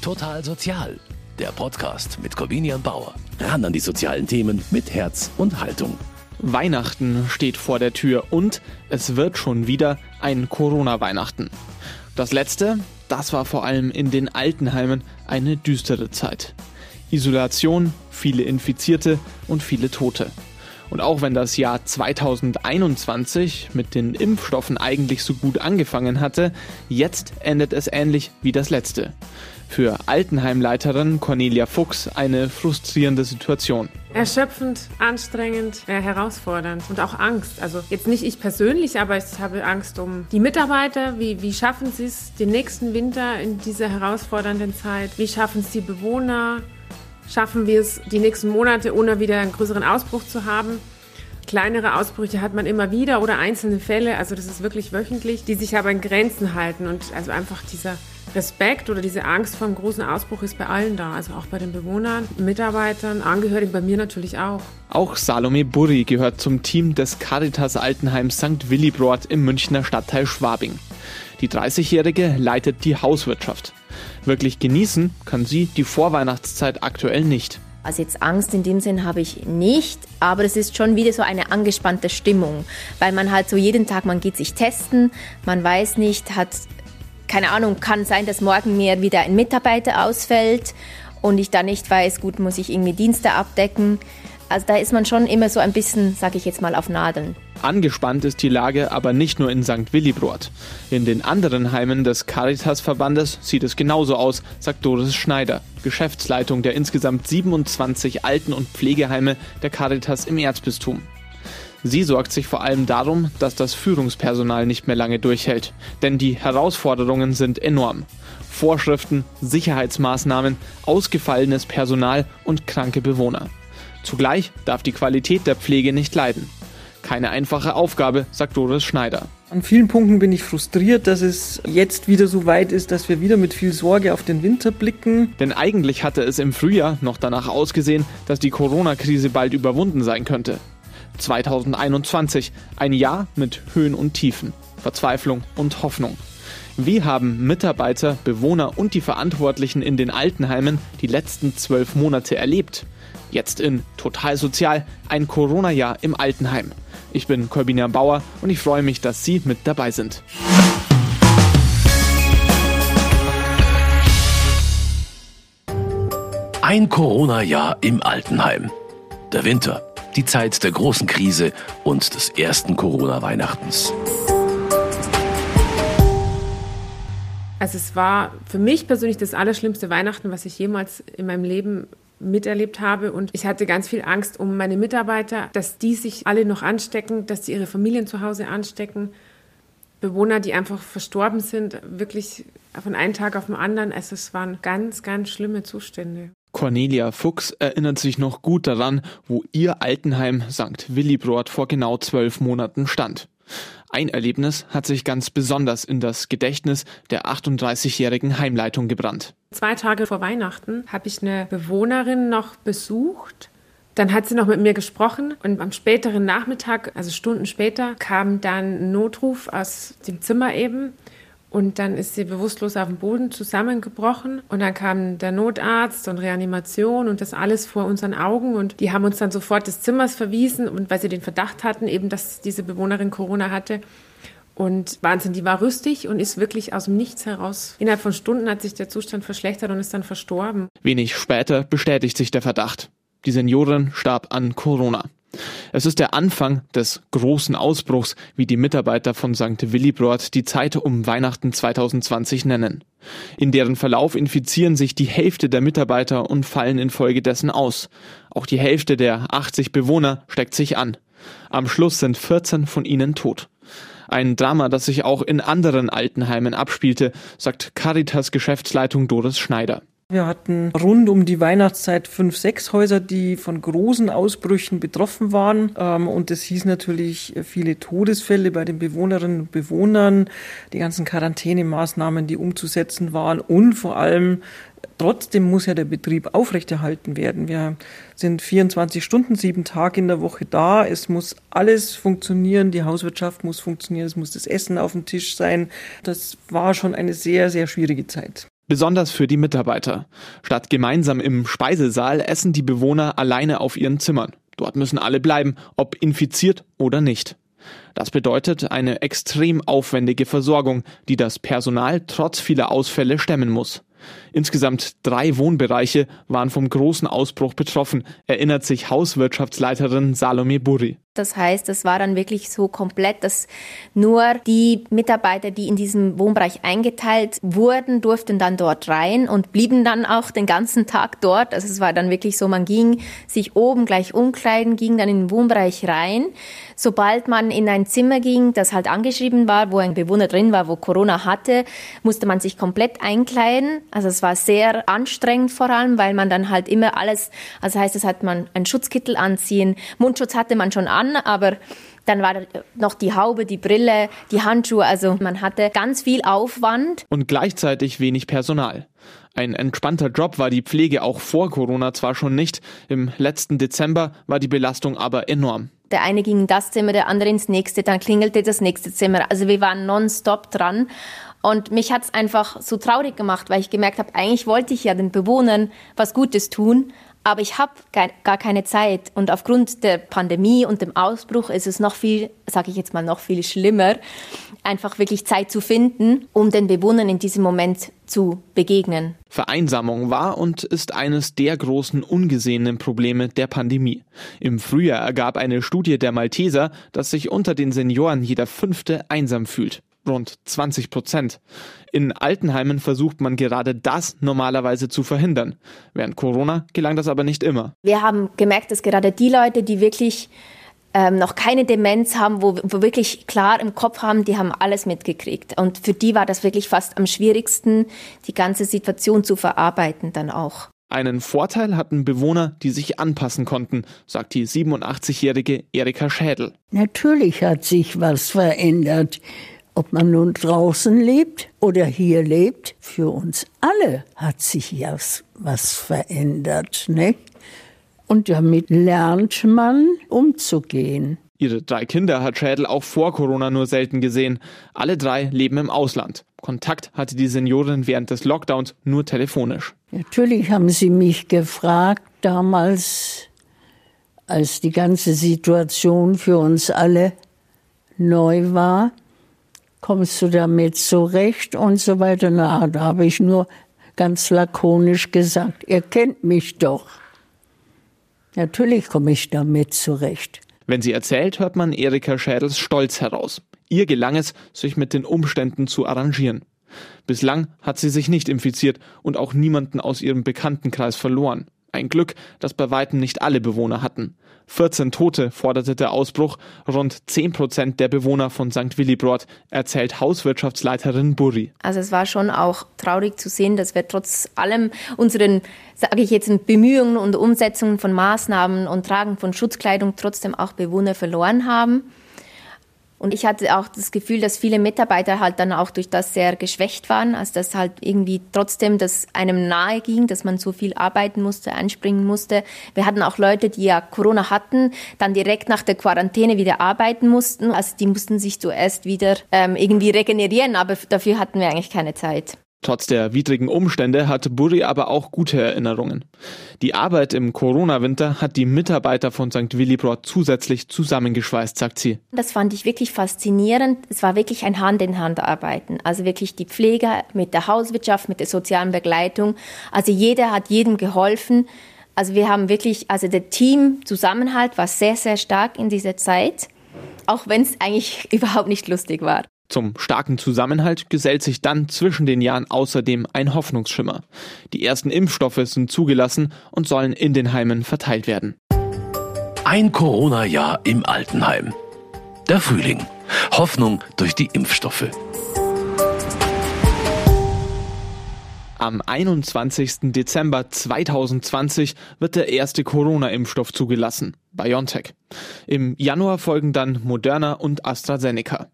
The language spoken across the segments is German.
Total Sozial, der Podcast mit Corvinian Bauer. Ran an die sozialen Themen mit Herz und Haltung. Weihnachten steht vor der Tür und es wird schon wieder ein Corona-Weihnachten. Das letzte, das war vor allem in den Altenheimen eine düstere Zeit. Isolation, viele Infizierte und viele Tote. Und auch wenn das Jahr 2021 mit den Impfstoffen eigentlich so gut angefangen hatte, jetzt endet es ähnlich wie das letzte. Für Altenheimleiterin Cornelia Fuchs eine frustrierende Situation. Erschöpfend, anstrengend, äh, herausfordernd und auch Angst. Also jetzt nicht ich persönlich, aber ich habe Angst um die Mitarbeiter. Wie, wie schaffen sie es den nächsten Winter in dieser herausfordernden Zeit? Wie schaffen es die Bewohner? Schaffen wir es die nächsten Monate, ohne wieder einen größeren Ausbruch zu haben? Kleinere Ausbrüche hat man immer wieder oder einzelne Fälle, also das ist wirklich wöchentlich, die sich aber in Grenzen halten und also einfach dieser Respekt oder diese Angst vor einem großen Ausbruch ist bei allen da, also auch bei den Bewohnern, Mitarbeitern, Angehörigen, bei mir natürlich auch. Auch Salome Burri gehört zum Team des Caritas Altenheims St. Willibrord im Münchner Stadtteil Schwabing. Die 30-Jährige leitet die Hauswirtschaft. Wirklich genießen kann sie die Vorweihnachtszeit aktuell nicht. Also jetzt Angst in dem Sinn habe ich nicht, aber es ist schon wieder so eine angespannte Stimmung, weil man halt so jeden Tag, man geht sich testen, man weiß nicht, hat keine Ahnung, kann sein, dass morgen mir wieder ein Mitarbeiter ausfällt und ich dann nicht weiß, gut, muss ich irgendwie Dienste abdecken. Also da ist man schon immer so ein bisschen, sage ich jetzt mal, auf Nadeln. Angespannt ist die Lage aber nicht nur in St. Willibrord. In den anderen Heimen des Caritas-Verbandes sieht es genauso aus, sagt Doris Schneider, Geschäftsleitung der insgesamt 27 Alten- und Pflegeheime der Caritas im Erzbistum. Sie sorgt sich vor allem darum, dass das Führungspersonal nicht mehr lange durchhält. Denn die Herausforderungen sind enorm. Vorschriften, Sicherheitsmaßnahmen, ausgefallenes Personal und kranke Bewohner. Zugleich darf die Qualität der Pflege nicht leiden. Keine einfache Aufgabe, sagt Doris Schneider. An vielen Punkten bin ich frustriert, dass es jetzt wieder so weit ist, dass wir wieder mit viel Sorge auf den Winter blicken. Denn eigentlich hatte es im Frühjahr noch danach ausgesehen, dass die Corona-Krise bald überwunden sein könnte. 2021, ein Jahr mit Höhen und Tiefen, Verzweiflung und Hoffnung. Wie haben Mitarbeiter, Bewohner und die Verantwortlichen in den Altenheimen die letzten zwölf Monate erlebt? Jetzt in Total Sozial, ein Corona-Jahr im Altenheim. Ich bin Corbina Bauer und ich freue mich, dass Sie mit dabei sind. Ein Corona-Jahr im Altenheim. Der Winter, die Zeit der großen Krise und des ersten Corona-Weihnachtens. Also es war für mich persönlich das allerschlimmste Weihnachten, was ich jemals in meinem Leben miterlebt habe. Und ich hatte ganz viel Angst um meine Mitarbeiter, dass die sich alle noch anstecken, dass sie ihre Familien zu Hause anstecken. Bewohner, die einfach verstorben sind, wirklich von einem Tag auf den anderen. Also es waren ganz, ganz schlimme Zustände. Cornelia Fuchs erinnert sich noch gut daran, wo ihr Altenheim St. Willibrord vor genau zwölf Monaten stand. Ein Erlebnis hat sich ganz besonders in das Gedächtnis der 38-jährigen Heimleitung gebrannt. Zwei Tage vor Weihnachten habe ich eine Bewohnerin noch besucht. Dann hat sie noch mit mir gesprochen und am späteren Nachmittag, also Stunden später, kam dann ein Notruf aus dem Zimmer eben und dann ist sie bewusstlos auf dem Boden zusammengebrochen. Und dann kam der Notarzt und Reanimation und das alles vor unseren Augen. Und die haben uns dann sofort des Zimmers verwiesen. Und weil sie den Verdacht hatten, eben, dass diese Bewohnerin Corona hatte. Und Wahnsinn, die war rüstig und ist wirklich aus dem Nichts heraus. Innerhalb von Stunden hat sich der Zustand verschlechtert und ist dann verstorben. Wenig später bestätigt sich der Verdacht. Die Seniorin starb an Corona. Es ist der Anfang des großen Ausbruchs, wie die Mitarbeiter von St. Willibrord die Zeit um Weihnachten 2020 nennen. In deren Verlauf infizieren sich die Hälfte der Mitarbeiter und fallen infolgedessen aus. Auch die Hälfte der 80 Bewohner steckt sich an. Am Schluss sind 14 von ihnen tot. Ein Drama, das sich auch in anderen Altenheimen abspielte, sagt Caritas Geschäftsleitung Doris Schneider. Wir hatten rund um die Weihnachtszeit fünf, sechs Häuser, die von großen Ausbrüchen betroffen waren. Ähm, und es hieß natürlich viele Todesfälle bei den Bewohnerinnen und Bewohnern, die ganzen Quarantänemaßnahmen, die umzusetzen waren und vor allem Trotzdem muss ja der Betrieb aufrechterhalten werden. Wir sind 24 Stunden, sieben Tage in der Woche da. Es muss alles funktionieren. Die Hauswirtschaft muss funktionieren. Es muss das Essen auf dem Tisch sein. Das war schon eine sehr, sehr schwierige Zeit. Besonders für die Mitarbeiter. Statt gemeinsam im Speisesaal essen die Bewohner alleine auf ihren Zimmern. Dort müssen alle bleiben, ob infiziert oder nicht. Das bedeutet eine extrem aufwendige Versorgung, die das Personal trotz vieler Ausfälle stemmen muss. Insgesamt drei Wohnbereiche waren vom großen Ausbruch betroffen, erinnert sich Hauswirtschaftsleiterin Salome Burri. Das heißt, es war dann wirklich so komplett, dass nur die Mitarbeiter, die in diesem Wohnbereich eingeteilt wurden, durften dann dort rein und blieben dann auch den ganzen Tag dort. Also es war dann wirklich so, man ging sich oben gleich umkleiden, ging dann in den Wohnbereich rein. Sobald man in ein Zimmer ging, das halt angeschrieben war, wo ein Bewohner drin war, wo Corona hatte, musste man sich komplett einkleiden. Also es war sehr anstrengend vor allem, weil man dann halt immer alles, also heißt es hat man einen Schutzkittel anziehen, Mundschutz hatte man schon an, aber dann war noch die Haube, die Brille, die Handschuhe. Also man hatte ganz viel Aufwand. Und gleichzeitig wenig Personal. Ein entspannter Job war die Pflege auch vor Corona zwar schon nicht. Im letzten Dezember war die Belastung aber enorm. Der eine ging in das Zimmer, der andere ins nächste, dann klingelte das nächste Zimmer. Also wir waren nonstop dran. Und mich hat es einfach so traurig gemacht, weil ich gemerkt habe, eigentlich wollte ich ja den Bewohnern was Gutes tun, aber ich habe gar keine Zeit. Und aufgrund der Pandemie und dem Ausbruch ist es noch viel, sage ich jetzt mal, noch viel schlimmer, einfach wirklich Zeit zu finden, um den Bewohnern in diesem Moment zu begegnen. Vereinsamung war und ist eines der großen ungesehenen Probleme der Pandemie. Im Frühjahr ergab eine Studie der Malteser, dass sich unter den Senioren jeder Fünfte einsam fühlt rund 20 Prozent. In Altenheimen versucht man gerade das normalerweise zu verhindern. Während Corona gelang das aber nicht immer. Wir haben gemerkt, dass gerade die Leute, die wirklich ähm, noch keine Demenz haben, wo, wo wirklich klar im Kopf haben, die haben alles mitgekriegt. Und für die war das wirklich fast am schwierigsten, die ganze Situation zu verarbeiten dann auch. Einen Vorteil hatten Bewohner, die sich anpassen konnten, sagt die 87-jährige Erika Schädel. Natürlich hat sich was verändert. Ob man nun draußen lebt oder hier lebt, für uns alle hat sich ja was verändert, ne? Und damit lernt man umzugehen. Ihre drei Kinder hat Schädel auch vor Corona nur selten gesehen. Alle drei leben im Ausland. Kontakt hatte die Seniorin während des Lockdowns nur telefonisch. Natürlich haben sie mich gefragt, damals, als die ganze Situation für uns alle neu war, kommst du damit zurecht und so weiter. Na, da habe ich nur ganz lakonisch gesagt, ihr kennt mich doch. Natürlich komme ich damit zurecht. Wenn sie erzählt, hört man Erika Schädels Stolz heraus. Ihr gelang es, sich mit den Umständen zu arrangieren. Bislang hat sie sich nicht infiziert und auch niemanden aus ihrem Bekanntenkreis verloren. Ein Glück, das bei weitem nicht alle Bewohner hatten. 14 Tote forderte der Ausbruch, rund 10 Prozent der Bewohner von St. Willibrord, erzählt Hauswirtschaftsleiterin Burri. Also es war schon auch traurig zu sehen, dass wir trotz allem unseren, sage ich jetzt, Bemühungen und Umsetzungen von Maßnahmen und Tragen von Schutzkleidung trotzdem auch Bewohner verloren haben. Und ich hatte auch das Gefühl, dass viele Mitarbeiter halt dann auch durch das sehr geschwächt waren, also dass halt irgendwie trotzdem das einem nahe ging, dass man so viel arbeiten musste, einspringen musste. Wir hatten auch Leute, die ja Corona hatten, dann direkt nach der Quarantäne wieder arbeiten mussten. Also die mussten sich zuerst wieder ähm, irgendwie regenerieren, aber dafür hatten wir eigentlich keine Zeit. Trotz der widrigen Umstände hat Burri aber auch gute Erinnerungen. Die Arbeit im Corona-Winter hat die Mitarbeiter von St. Willibrord zusätzlich zusammengeschweißt, sagt sie. Das fand ich wirklich faszinierend. Es war wirklich ein Hand-in-Hand-Arbeiten. Also wirklich die Pflege mit der Hauswirtschaft, mit der sozialen Begleitung. Also jeder hat jedem geholfen. Also wir haben wirklich, also der Team-Zusammenhalt war sehr, sehr stark in dieser Zeit. Auch wenn es eigentlich überhaupt nicht lustig war. Zum starken Zusammenhalt gesellt sich dann zwischen den Jahren außerdem ein Hoffnungsschimmer. Die ersten Impfstoffe sind zugelassen und sollen in den Heimen verteilt werden. Ein Corona-Jahr im Altenheim. Der Frühling. Hoffnung durch die Impfstoffe. Am 21. Dezember 2020 wird der erste Corona-Impfstoff zugelassen, BioNTech. Im Januar folgen dann Moderna und AstraZeneca.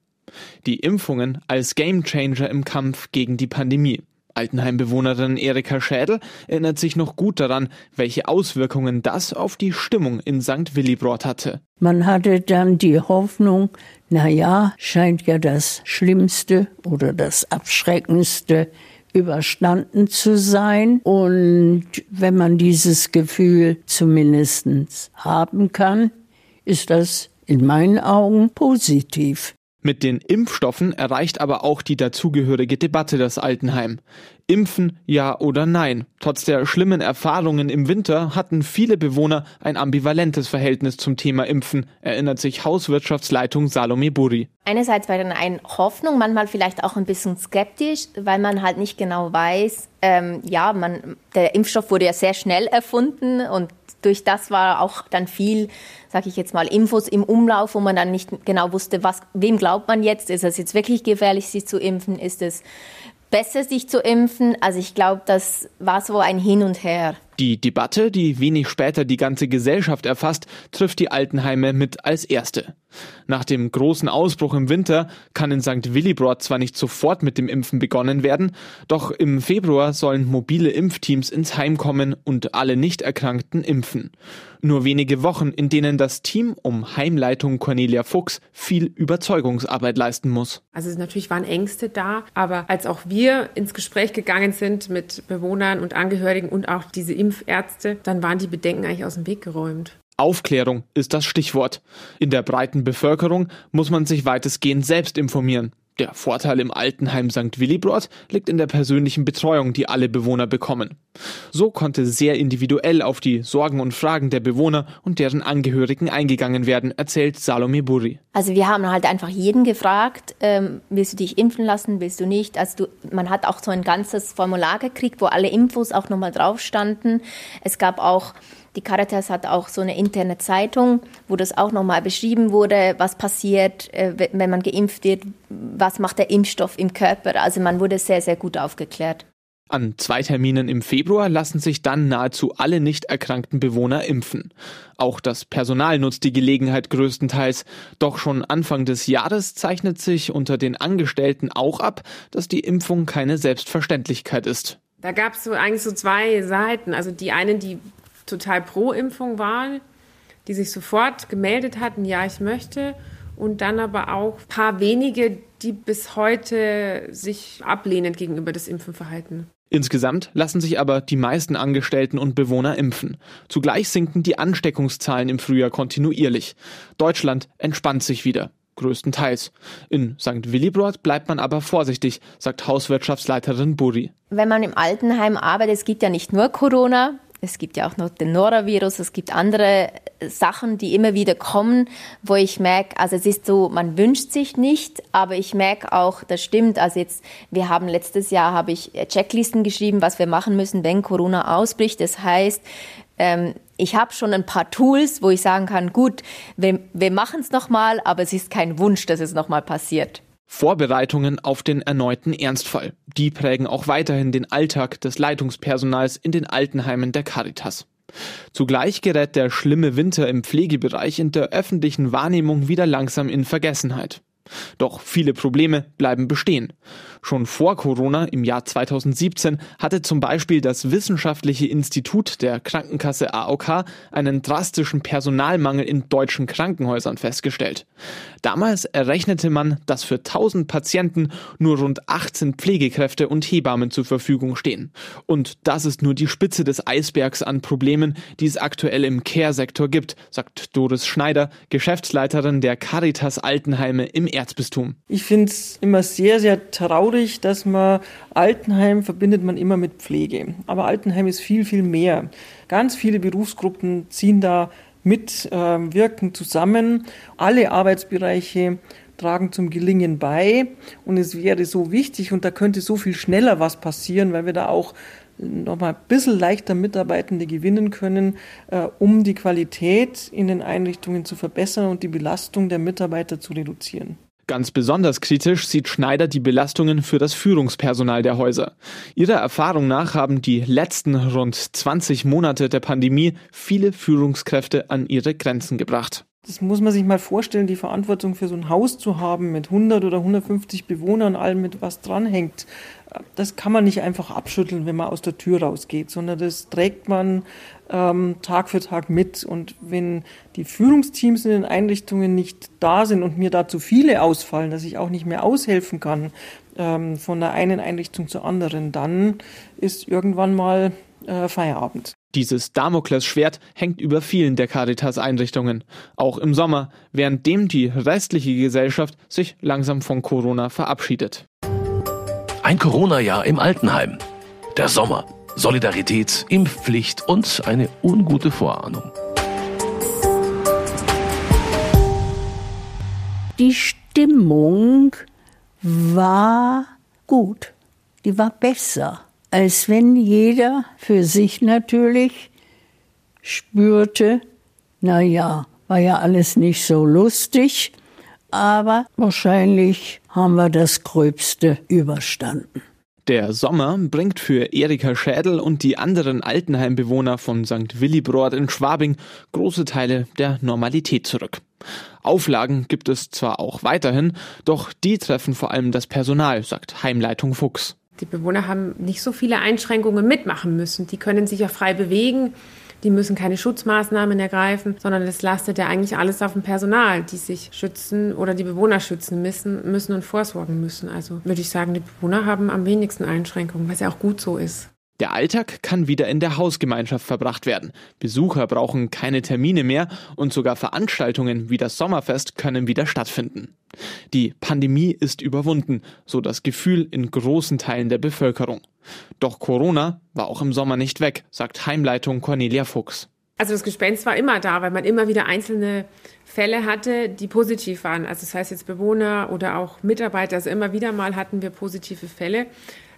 Die Impfungen als Gamechanger im Kampf gegen die Pandemie. Altenheimbewohnerin Erika Schädel erinnert sich noch gut daran, welche Auswirkungen das auf die Stimmung in St. Willibrord hatte. Man hatte dann die Hoffnung, na ja, scheint ja das Schlimmste oder das Abschreckendste überstanden zu sein. Und wenn man dieses Gefühl zumindest haben kann, ist das in meinen Augen positiv. Mit den Impfstoffen erreicht aber auch die dazugehörige Debatte das Altenheim. Impfen, ja oder nein? Trotz der schlimmen Erfahrungen im Winter hatten viele Bewohner ein ambivalentes Verhältnis zum Thema Impfen, erinnert sich Hauswirtschaftsleitung Salome Buri. Einerseits war dann eine Hoffnung, manchmal vielleicht auch ein bisschen skeptisch, weil man halt nicht genau weiß, ähm, ja, man, der Impfstoff wurde ja sehr schnell erfunden und durch das war auch dann viel, sage ich jetzt mal, Infos im Umlauf, wo man dann nicht genau wusste, was, wem glaubt man jetzt? Ist es jetzt wirklich gefährlich, sich zu impfen? Ist es besser, sich zu impfen? Also ich glaube, das war so ein Hin und Her. Die Debatte, die wenig später die ganze Gesellschaft erfasst, trifft die Altenheime mit als erste. Nach dem großen Ausbruch im Winter kann in St. Willibrord zwar nicht sofort mit dem Impfen begonnen werden, doch im Februar sollen mobile Impfteams ins Heim kommen und alle Nichterkrankten impfen. Nur wenige Wochen, in denen das Team um Heimleitung Cornelia Fuchs viel Überzeugungsarbeit leisten muss. Also natürlich waren Ängste da, aber als auch wir ins Gespräch gegangen sind mit Bewohnern und Angehörigen und auch diese Impfärzte, dann waren die Bedenken eigentlich aus dem Weg geräumt. Aufklärung ist das Stichwort. In der breiten Bevölkerung muss man sich weitestgehend selbst informieren. Der Vorteil im Altenheim St. Willibrord liegt in der persönlichen Betreuung, die alle Bewohner bekommen. So konnte sehr individuell auf die Sorgen und Fragen der Bewohner und deren Angehörigen eingegangen werden, erzählt Salome Buri. Also wir haben halt einfach jeden gefragt, ähm, willst du dich impfen lassen, willst du nicht? Also du, man hat auch so ein ganzes Formular gekriegt, wo alle Infos auch nochmal drauf standen. Es gab auch die Caritas hat auch so eine interne Zeitung, wo das auch nochmal beschrieben wurde, was passiert, äh, wenn man geimpft wird, was macht der Impfstoff im Körper. Also man wurde sehr, sehr gut aufgeklärt. An zwei Terminen im Februar lassen sich dann nahezu alle nicht erkrankten Bewohner impfen. Auch das Personal nutzt die Gelegenheit größtenteils. Doch schon Anfang des Jahres zeichnet sich unter den Angestellten auch ab, dass die Impfung keine Selbstverständlichkeit ist. Da gab es so eigentlich so zwei Seiten. Also die einen, die total pro Impfung waren, die sich sofort gemeldet hatten, ja, ich möchte. Und dann aber auch ein paar wenige, die bis heute sich ablehnend gegenüber des Impfen verhalten. Insgesamt lassen sich aber die meisten Angestellten und Bewohner impfen. Zugleich sinken die Ansteckungszahlen im Frühjahr kontinuierlich. Deutschland entspannt sich wieder. Größtenteils. In St. Willibrord bleibt man aber vorsichtig, sagt Hauswirtschaftsleiterin Buri. Wenn man im Altenheim arbeitet, es gibt ja nicht nur Corona, es gibt ja auch noch den Norovirus, es gibt andere Sachen, die immer wieder kommen, wo ich merke, also es ist so, man wünscht sich nicht, aber ich merke auch, das stimmt. Also jetzt, wir haben letztes Jahr habe ich Checklisten geschrieben, was wir machen müssen, wenn Corona ausbricht. Das heißt, ähm, ich habe schon ein paar Tools, wo ich sagen kann, gut, wir, wir machen es nochmal, aber es ist kein Wunsch, dass es nochmal passiert. Vorbereitungen auf den erneuten Ernstfall. Die prägen auch weiterhin den Alltag des Leitungspersonals in den Altenheimen der Caritas. Zugleich gerät der schlimme Winter im Pflegebereich in der öffentlichen Wahrnehmung wieder langsam in Vergessenheit. Doch viele Probleme bleiben bestehen. Schon vor Corona im Jahr 2017 hatte zum Beispiel das Wissenschaftliche Institut der Krankenkasse AOK einen drastischen Personalmangel in deutschen Krankenhäusern festgestellt. Damals errechnete man, dass für 1000 Patienten nur rund 18 Pflegekräfte und Hebammen zur Verfügung stehen. Und das ist nur die Spitze des Eisbergs an Problemen, die es aktuell im Care-Sektor gibt, sagt Doris Schneider, Geschäftsleiterin der Caritas Altenheime im Erzbistum. Ich finde es immer sehr, sehr traurig, dass man Altenheim verbindet man immer mit Pflege. Aber Altenheim ist viel, viel mehr. Ganz viele Berufsgruppen ziehen da mit, äh, wirken zusammen. Alle Arbeitsbereiche tragen zum Gelingen bei. Und es wäre so wichtig und da könnte so viel schneller was passieren, weil wir da auch nochmal ein bisschen leichter Mitarbeitende gewinnen können, äh, um die Qualität in den Einrichtungen zu verbessern und die Belastung der Mitarbeiter zu reduzieren. Ganz besonders kritisch sieht Schneider die Belastungen für das Führungspersonal der Häuser. Ihrer Erfahrung nach haben die letzten rund 20 Monate der Pandemie viele Führungskräfte an ihre Grenzen gebracht. Das muss man sich mal vorstellen, die Verantwortung für so ein Haus zu haben mit 100 oder 150 Bewohnern, allem mit was dranhängt. Das kann man nicht einfach abschütteln, wenn man aus der Tür rausgeht, sondern das trägt man ähm, Tag für Tag mit. Und wenn die Führungsteams in den Einrichtungen nicht da sind und mir da zu viele ausfallen, dass ich auch nicht mehr aushelfen kann, ähm, von der einen Einrichtung zur anderen, dann ist irgendwann mal äh, Feierabend. Dieses Damoklesschwert hängt über vielen der Caritas-Einrichtungen, auch im Sommer, währenddem die restliche Gesellschaft sich langsam von Corona verabschiedet. Ein Corona-Jahr im Altenheim. Der Sommer. Solidarität, Impfpflicht und eine ungute Vorahnung. Die Stimmung war gut. Die war besser als wenn jeder für sich natürlich spürte, na ja, war ja alles nicht so lustig, aber wahrscheinlich haben wir das Gröbste überstanden. Der Sommer bringt für Erika Schädel und die anderen Altenheimbewohner von St. Willibrord in Schwabing große Teile der Normalität zurück. Auflagen gibt es zwar auch weiterhin, doch die treffen vor allem das Personal, sagt Heimleitung Fuchs. Die Bewohner haben nicht so viele Einschränkungen mitmachen müssen. Die können sich ja frei bewegen. Die müssen keine Schutzmaßnahmen ergreifen, sondern das lastet ja eigentlich alles auf dem Personal, die sich schützen oder die Bewohner schützen müssen, müssen und vorsorgen müssen. Also würde ich sagen, die Bewohner haben am wenigsten Einschränkungen, was ja auch gut so ist. Der Alltag kann wieder in der Hausgemeinschaft verbracht werden. Besucher brauchen keine Termine mehr und sogar Veranstaltungen wie das Sommerfest können wieder stattfinden. Die Pandemie ist überwunden, so das Gefühl in großen Teilen der Bevölkerung. Doch Corona war auch im Sommer nicht weg, sagt Heimleitung Cornelia Fuchs. Also das Gespenst war immer da, weil man immer wieder einzelne Fälle hatte, die positiv waren. Also das heißt jetzt Bewohner oder auch Mitarbeiter. Also immer wieder mal hatten wir positive Fälle.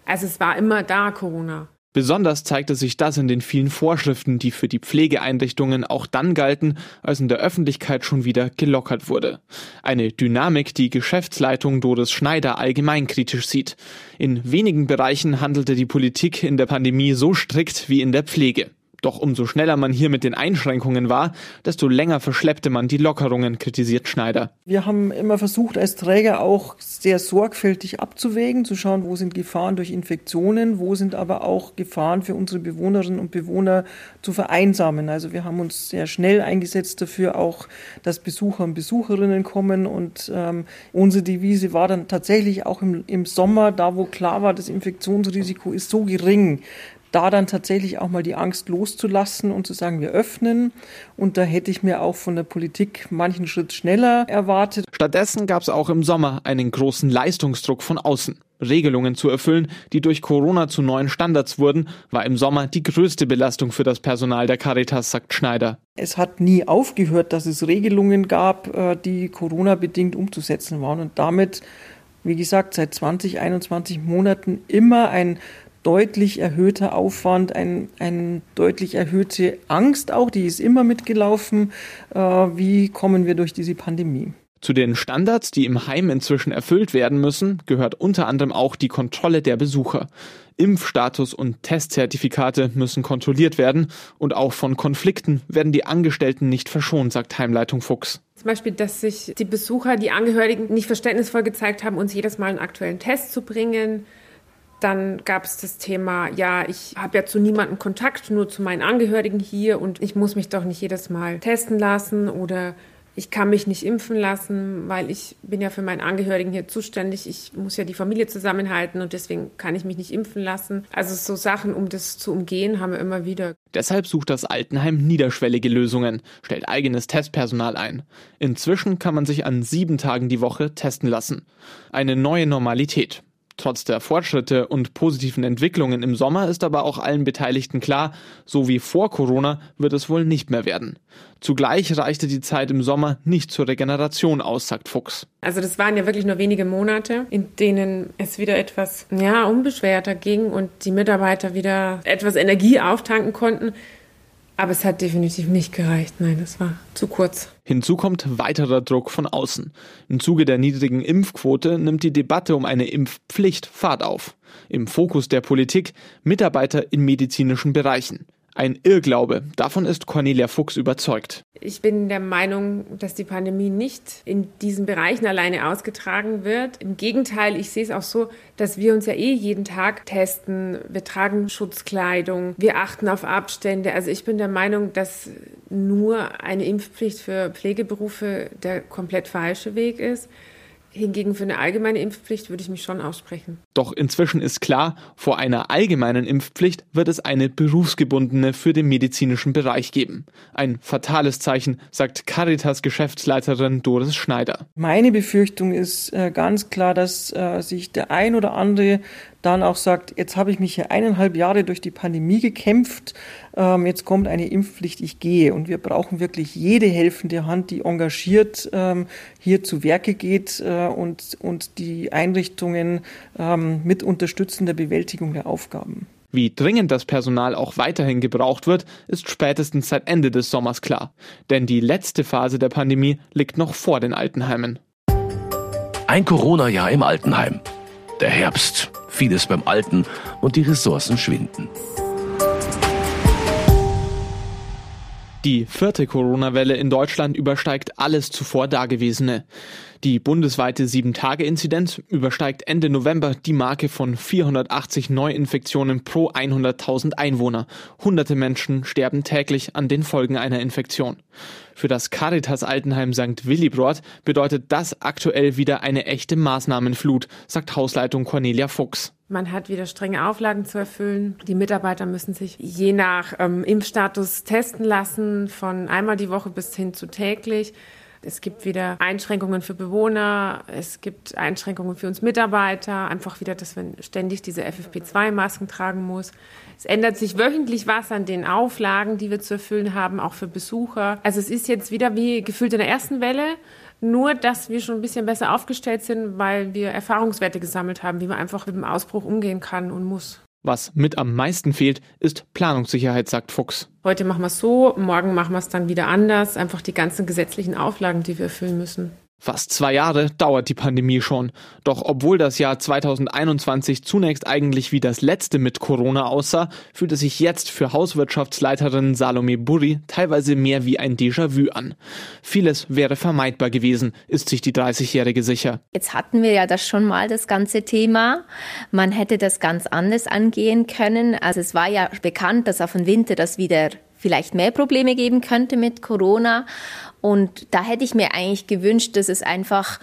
Also es war immer da, Corona. Besonders zeigte sich das in den vielen Vorschriften, die für die Pflegeeinrichtungen auch dann galten, als in der Öffentlichkeit schon wieder gelockert wurde. Eine Dynamik, die Geschäftsleitung Doris Schneider allgemein kritisch sieht. In wenigen Bereichen handelte die Politik in der Pandemie so strikt wie in der Pflege. Doch umso schneller man hier mit den Einschränkungen war, desto länger verschleppte man die Lockerungen, kritisiert Schneider. Wir haben immer versucht, als Träger auch sehr sorgfältig abzuwägen, zu schauen, wo sind Gefahren durch Infektionen, wo sind aber auch Gefahren für unsere Bewohnerinnen und Bewohner zu vereinsamen. Also wir haben uns sehr schnell eingesetzt dafür, auch, dass Besucher und Besucherinnen kommen. Und ähm, unsere Devise war dann tatsächlich auch im, im Sommer, da wo klar war, das Infektionsrisiko ist so gering, da dann tatsächlich auch mal die Angst loszulassen und zu sagen, wir öffnen. Und da hätte ich mir auch von der Politik manchen Schritt schneller erwartet. Stattdessen gab es auch im Sommer einen großen Leistungsdruck von außen. Regelungen zu erfüllen, die durch Corona zu neuen Standards wurden, war im Sommer die größte Belastung für das Personal der Caritas, sagt Schneider. Es hat nie aufgehört, dass es Regelungen gab, äh, die Corona-bedingt umzusetzen waren und damit, wie gesagt, seit 20, 21 Monaten immer ein deutlich erhöhter Aufwand, ein, eine deutlich erhöhte Angst auch, die ist immer mitgelaufen. Äh, wie kommen wir durch diese Pandemie? Zu den Standards, die im Heim inzwischen erfüllt werden müssen, gehört unter anderem auch die Kontrolle der Besucher. Impfstatus und Testzertifikate müssen kontrolliert werden und auch von Konflikten werden die Angestellten nicht verschont, sagt Heimleitung Fuchs. Zum Beispiel, dass sich die Besucher, die Angehörigen nicht verständnisvoll gezeigt haben, uns jedes Mal einen aktuellen Test zu bringen dann gab es das Thema, ja, ich habe ja zu niemandem Kontakt, nur zu meinen Angehörigen hier und ich muss mich doch nicht jedes Mal testen lassen oder ich kann mich nicht impfen lassen, weil ich bin ja für meinen Angehörigen hier zuständig. Ich muss ja die Familie zusammenhalten und deswegen kann ich mich nicht impfen lassen. Also so Sachen, um das zu umgehen, haben wir immer wieder. Deshalb sucht das Altenheim niederschwellige Lösungen, stellt eigenes Testpersonal ein. Inzwischen kann man sich an sieben Tagen die Woche testen lassen. Eine neue Normalität. Trotz der Fortschritte und positiven Entwicklungen im Sommer ist aber auch allen Beteiligten klar, so wie vor Corona wird es wohl nicht mehr werden. Zugleich reichte die Zeit im Sommer nicht zur Regeneration aus, sagt Fuchs. Also das waren ja wirklich nur wenige Monate, in denen es wieder etwas ja, unbeschwerter ging und die Mitarbeiter wieder etwas Energie auftanken konnten. Aber es hat definitiv nicht gereicht. Nein, das war zu kurz. Hinzu kommt weiterer Druck von außen. Im Zuge der niedrigen Impfquote nimmt die Debatte um eine Impfpflicht Fahrt auf. Im Fokus der Politik Mitarbeiter in medizinischen Bereichen. Ein Irrglaube. Davon ist Cornelia Fuchs überzeugt. Ich bin der Meinung, dass die Pandemie nicht in diesen Bereichen alleine ausgetragen wird. Im Gegenteil, ich sehe es auch so, dass wir uns ja eh jeden Tag testen. Wir tragen Schutzkleidung, wir achten auf Abstände. Also ich bin der Meinung, dass nur eine Impfpflicht für Pflegeberufe der komplett falsche Weg ist. Hingegen für eine allgemeine Impfpflicht würde ich mich schon aussprechen. Doch inzwischen ist klar, vor einer allgemeinen Impfpflicht wird es eine berufsgebundene für den medizinischen Bereich geben. Ein fatales Zeichen, sagt Caritas Geschäftsleiterin Doris Schneider. Meine Befürchtung ist äh, ganz klar, dass äh, sich der ein oder andere dann auch sagt, jetzt habe ich mich hier eineinhalb Jahre durch die Pandemie gekämpft, ähm, jetzt kommt eine Impfpflicht, ich gehe. Und wir brauchen wirklich jede helfende Hand, die engagiert ähm, hier zu Werke geht äh, und, und die Einrichtungen ähm, mit unterstützen der Bewältigung der Aufgaben. Wie dringend das Personal auch weiterhin gebraucht wird, ist spätestens seit Ende des Sommers klar. Denn die letzte Phase der Pandemie liegt noch vor den Altenheimen. Ein Corona-Jahr im Altenheim. Der Herbst, vieles beim Alten und die Ressourcen schwinden. Die vierte Corona-Welle in Deutschland übersteigt alles zuvor Dagewesene. Die bundesweite 7-Tage-Inzidenz übersteigt Ende November die Marke von 480 Neuinfektionen pro 100.000 Einwohner. Hunderte Menschen sterben täglich an den Folgen einer Infektion. Für das Caritas Altenheim St. Willibrord bedeutet das aktuell wieder eine echte Maßnahmenflut, sagt Hausleitung Cornelia Fuchs. Man hat wieder strenge Auflagen zu erfüllen. Die Mitarbeiter müssen sich je nach ähm, Impfstatus testen lassen, von einmal die Woche bis hin zu täglich. Es gibt wieder Einschränkungen für Bewohner, es gibt Einschränkungen für uns Mitarbeiter, einfach wieder, dass man ständig diese FFP2-Masken tragen muss. Es ändert sich wöchentlich was an den Auflagen, die wir zu erfüllen haben, auch für Besucher. Also es ist jetzt wieder wie gefühlt in der ersten Welle, nur dass wir schon ein bisschen besser aufgestellt sind, weil wir Erfahrungswerte gesammelt haben, wie man einfach mit dem Ausbruch umgehen kann und muss. Was mit am meisten fehlt, ist Planungssicherheit, sagt Fuchs. Heute machen wir es so, morgen machen wir es dann wieder anders. Einfach die ganzen gesetzlichen Auflagen, die wir erfüllen müssen. Fast zwei Jahre dauert die Pandemie schon. Doch obwohl das Jahr 2021 zunächst eigentlich wie das letzte mit Corona aussah, fühlt es sich jetzt für Hauswirtschaftsleiterin Salome Burri teilweise mehr wie ein Déjà-vu an. Vieles wäre vermeidbar gewesen, ist sich die 30-Jährige sicher. Jetzt hatten wir ja das schon mal, das ganze Thema. Man hätte das ganz anders angehen können. Also es war ja bekannt, dass auf den Winter das wieder vielleicht mehr Probleme geben könnte mit Corona. Und da hätte ich mir eigentlich gewünscht, dass es einfach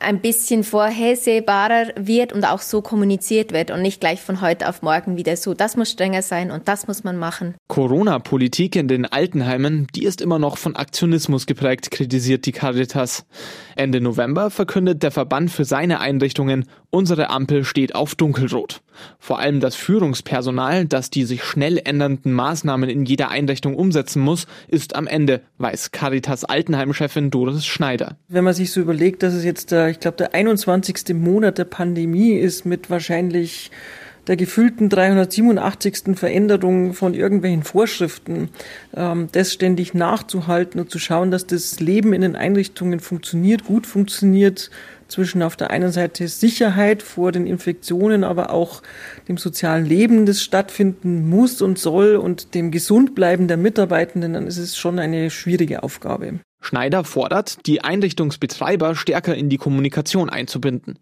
ein bisschen vorhersehbarer wird und auch so kommuniziert wird und nicht gleich von heute auf morgen wieder so, das muss strenger sein und das muss man machen. Corona-Politik in den Altenheimen, die ist immer noch von Aktionismus geprägt, kritisiert die Caritas. Ende November verkündet der Verband für seine Einrichtungen, unsere Ampel steht auf dunkelrot. Vor allem das Führungspersonal, das die sich schnell ändernden Maßnahmen in jeder Einrichtung umsetzen muss, ist am Ende, weiß Caritas Altenheim-Chefin Doris Schneider. Wenn man sich so überlegt, dass es jetzt, ich glaube, der 21. Monat der Pandemie ist mit wahrscheinlich der gefühlten 387. Veränderung von irgendwelchen Vorschriften, ähm, das ständig nachzuhalten und zu schauen, dass das Leben in den Einrichtungen funktioniert, gut funktioniert, zwischen auf der einen Seite Sicherheit vor den Infektionen, aber auch dem sozialen Leben, das stattfinden muss und soll und dem Gesundbleiben der Mitarbeitenden, dann ist es schon eine schwierige Aufgabe. Schneider fordert, die Einrichtungsbetreiber stärker in die Kommunikation einzubinden.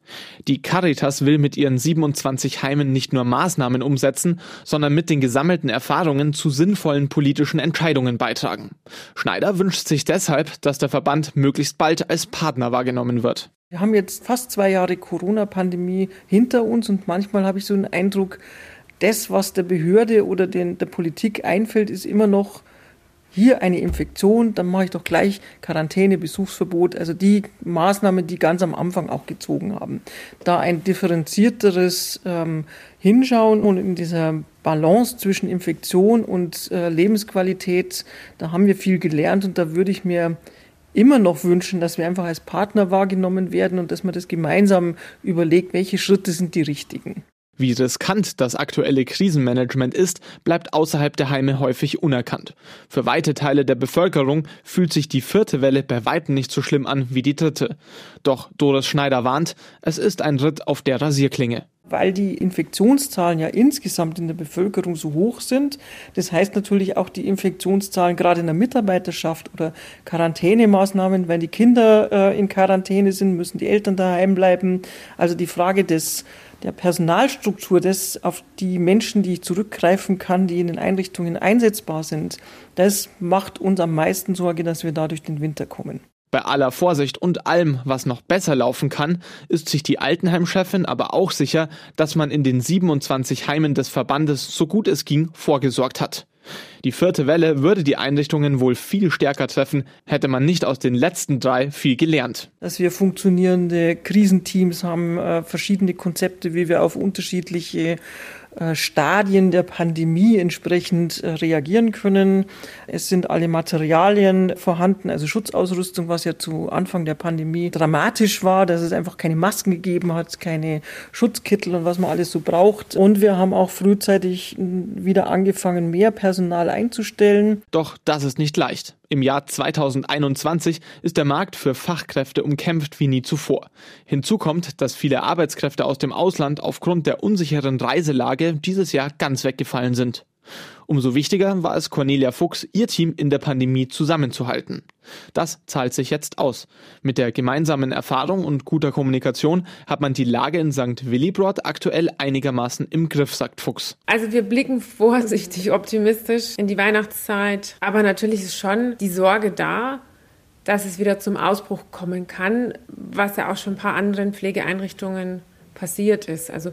Die Caritas will mit ihren 27 Heimen nicht nur Maßnahmen umsetzen, sondern mit den gesammelten Erfahrungen zu sinnvollen politischen Entscheidungen beitragen. Schneider wünscht sich deshalb, dass der Verband möglichst bald als Partner wahrgenommen wird. Wir haben jetzt fast zwei Jahre Corona-Pandemie hinter uns und manchmal habe ich so einen Eindruck, das, was der Behörde oder den, der Politik einfällt, ist immer noch hier eine Infektion, dann mache ich doch gleich Quarantäne, Besuchsverbot, also die Maßnahmen, die ganz am Anfang auch gezogen haben. Da ein differenzierteres ähm, Hinschauen und in dieser Balance zwischen Infektion und äh, Lebensqualität, da haben wir viel gelernt und da würde ich mir immer noch wünschen, dass wir einfach als Partner wahrgenommen werden und dass man das gemeinsam überlegt, welche Schritte sind die richtigen. Wie riskant das aktuelle Krisenmanagement ist, bleibt außerhalb der Heime häufig unerkannt. Für weite Teile der Bevölkerung fühlt sich die vierte Welle bei weitem nicht so schlimm an wie die dritte. Doch Doris Schneider warnt, es ist ein Ritt auf der Rasierklinge weil die Infektionszahlen ja insgesamt in der Bevölkerung so hoch sind. Das heißt natürlich auch die Infektionszahlen gerade in der Mitarbeiterschaft oder Quarantänemaßnahmen, wenn die Kinder äh, in Quarantäne sind, müssen die Eltern daheim bleiben. Also die Frage des der Personalstruktur, das auf die Menschen, die ich zurückgreifen kann, die in den Einrichtungen einsetzbar sind, das macht uns am meisten Sorge, dass wir da durch den Winter kommen. Bei aller Vorsicht und allem, was noch besser laufen kann, ist sich die Altenheimchefin aber auch sicher, dass man in den 27 Heimen des Verbandes so gut es ging vorgesorgt hat. Die vierte Welle würde die Einrichtungen wohl viel stärker treffen, hätte man nicht aus den letzten drei viel gelernt. Dass wir funktionierende Krisenteams haben, äh, verschiedene Konzepte, wie wir auf unterschiedliche Stadien der Pandemie entsprechend äh, reagieren können. Es sind alle Materialien vorhanden, also Schutzausrüstung, was ja zu Anfang der Pandemie dramatisch war, dass es einfach keine Masken gegeben hat, keine Schutzkittel und was man alles so braucht. Und wir haben auch frühzeitig wieder angefangen, mehr Personal einzustellen. Doch das ist nicht leicht. Im Jahr 2021 ist der Markt für Fachkräfte umkämpft wie nie zuvor. Hinzu kommt, dass viele Arbeitskräfte aus dem Ausland aufgrund der unsicheren Reiselage dieses Jahr ganz weggefallen sind. Umso wichtiger war es Cornelia Fuchs, ihr Team in der Pandemie zusammenzuhalten. Das zahlt sich jetzt aus. Mit der gemeinsamen Erfahrung und guter Kommunikation hat man die Lage in St. Willibrord aktuell einigermaßen im Griff, sagt Fuchs. Also wir blicken vorsichtig optimistisch in die Weihnachtszeit, aber natürlich ist schon die Sorge da, dass es wieder zum Ausbruch kommen kann, was ja auch schon ein paar anderen Pflegeeinrichtungen passiert ist. Also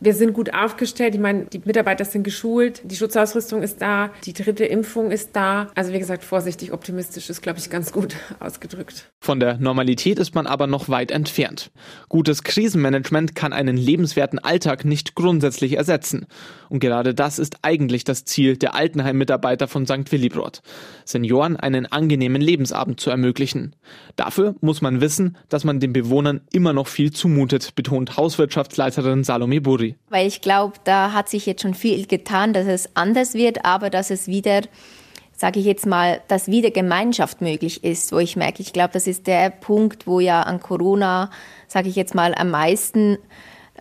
wir sind gut aufgestellt. Ich meine, die Mitarbeiter sind geschult, die Schutzausrüstung ist da, die dritte Impfung ist da. Also wie gesagt, vorsichtig optimistisch ist, glaube ich, ganz gut ausgedrückt. Von der Normalität ist man aber noch weit entfernt. Gutes Krisenmanagement kann einen lebenswerten Alltag nicht grundsätzlich ersetzen. Und gerade das ist eigentlich das Ziel der Altenheim-Mitarbeiter von St. Willibrord. Senioren einen angenehmen Lebensabend zu ermöglichen. Dafür muss man wissen, dass man den Bewohnern immer noch viel zumutet, betont Hauswirtschaftsleiterin Salome Burri. Weil ich glaube, da hat sich jetzt schon viel getan, dass es anders wird, aber dass es wieder sage ich jetzt mal, dass wieder Gemeinschaft möglich ist, wo ich merke, ich glaube, das ist der Punkt, wo ja an Corona, sage ich jetzt mal, am meisten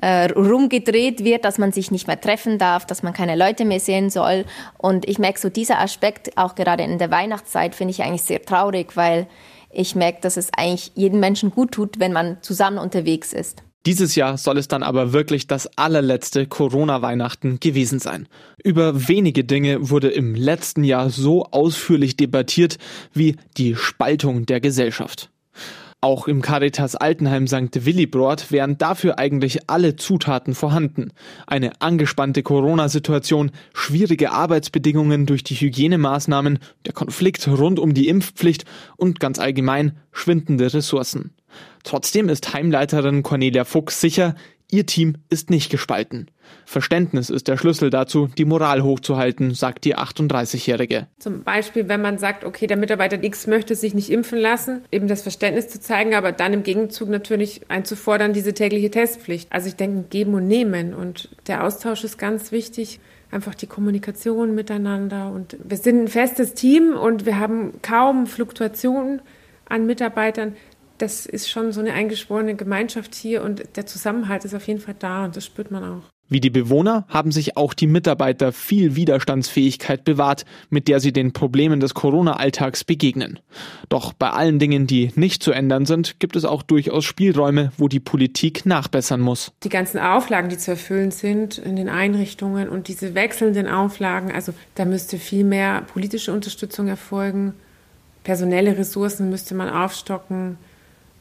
äh, rumgedreht wird, dass man sich nicht mehr treffen darf, dass man keine Leute mehr sehen soll. Und ich merke so dieser Aspekt, auch gerade in der Weihnachtszeit, finde ich eigentlich sehr traurig, weil ich merke, dass es eigentlich jedem Menschen gut tut, wenn man zusammen unterwegs ist. Dieses Jahr soll es dann aber wirklich das allerletzte Corona-Weihnachten gewesen sein. Über wenige Dinge wurde im letzten Jahr so ausführlich debattiert wie die Spaltung der Gesellschaft. Auch im Caritas Altenheim St. Willibrord wären dafür eigentlich alle Zutaten vorhanden. Eine angespannte Corona-Situation, schwierige Arbeitsbedingungen durch die Hygienemaßnahmen, der Konflikt rund um die Impfpflicht und ganz allgemein schwindende Ressourcen. Trotzdem ist Heimleiterin Cornelia Fuchs sicher, Ihr Team ist nicht gespalten. Verständnis ist der Schlüssel dazu, die Moral hochzuhalten, sagt die 38-Jährige. Zum Beispiel, wenn man sagt, okay, der Mitarbeiter X möchte sich nicht impfen lassen, eben das Verständnis zu zeigen, aber dann im Gegenzug natürlich einzufordern, diese tägliche Testpflicht. Also ich denke, geben und nehmen und der Austausch ist ganz wichtig. Einfach die Kommunikation miteinander und wir sind ein festes Team und wir haben kaum Fluktuationen an Mitarbeitern das ist schon so eine eingeschworene Gemeinschaft hier und der Zusammenhalt ist auf jeden Fall da und das spürt man auch. Wie die Bewohner haben sich auch die Mitarbeiter viel Widerstandsfähigkeit bewahrt, mit der sie den Problemen des Corona-Alltags begegnen. Doch bei allen Dingen, die nicht zu ändern sind, gibt es auch durchaus Spielräume, wo die Politik nachbessern muss. Die ganzen Auflagen, die zu erfüllen sind in den Einrichtungen und diese wechselnden Auflagen, also da müsste viel mehr politische Unterstützung erfolgen. Personelle Ressourcen müsste man aufstocken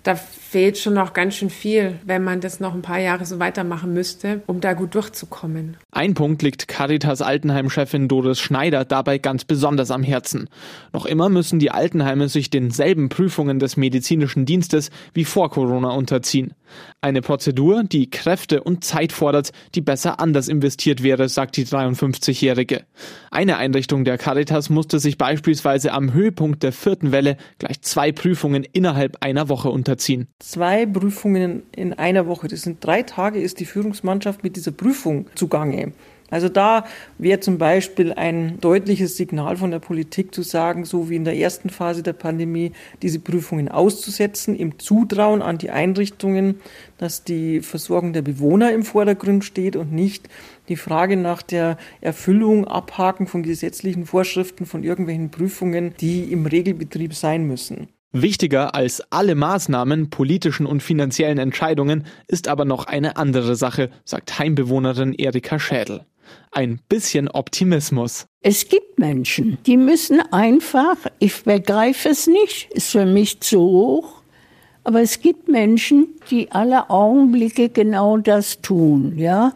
da fehlt schon noch ganz schön viel, wenn man das noch ein paar Jahre so weitermachen müsste, um da gut durchzukommen. Ein Punkt liegt Caritas Altenheim-Chefin Doris Schneider dabei ganz besonders am Herzen. Noch immer müssen die Altenheime sich denselben Prüfungen des medizinischen Dienstes wie vor Corona unterziehen. Eine Prozedur, die Kräfte und Zeit fordert, die besser anders investiert wäre, sagt die 53-Jährige. Eine Einrichtung der Caritas musste sich beispielsweise am Höhepunkt der vierten Welle gleich zwei Prüfungen innerhalb einer Woche unterziehen. Zwei Prüfungen in einer Woche, das sind drei Tage, ist die Führungsmannschaft mit dieser Prüfung zugange. Also da wäre zum Beispiel ein deutliches Signal von der Politik zu sagen, so wie in der ersten Phase der Pandemie, diese Prüfungen auszusetzen, im Zutrauen an die Einrichtungen, dass die Versorgung der Bewohner im Vordergrund steht und nicht die Frage nach der Erfüllung, Abhaken von gesetzlichen Vorschriften, von irgendwelchen Prüfungen, die im Regelbetrieb sein müssen. Wichtiger als alle Maßnahmen, politischen und finanziellen Entscheidungen ist aber noch eine andere Sache, sagt Heimbewohnerin Erika Schädel. Ein bisschen Optimismus. Es gibt Menschen, die müssen einfach, ich begreife es nicht, ist für mich zu hoch, aber es gibt Menschen, die alle Augenblicke genau das tun, ja.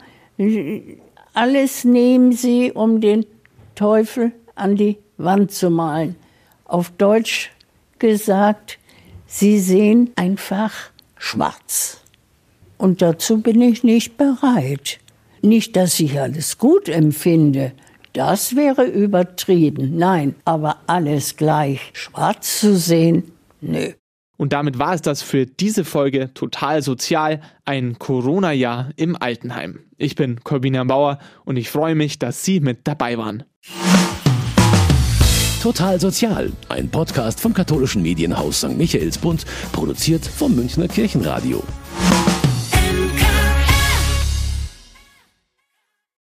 Alles nehmen sie, um den Teufel an die Wand zu malen. Auf Deutsch gesagt, sie sehen einfach schwarz. Und dazu bin ich nicht bereit. Nicht, dass ich alles gut empfinde, das wäre übertrieben, nein, aber alles gleich schwarz zu sehen, nö. Und damit war es das für diese Folge Total Sozial, ein Corona-Jahr im Altenheim. Ich bin Corbina Bauer und ich freue mich, dass Sie mit dabei waren. Total Sozial, ein Podcast vom katholischen Medienhaus St. Michaelsbund, produziert vom Münchner Kirchenradio.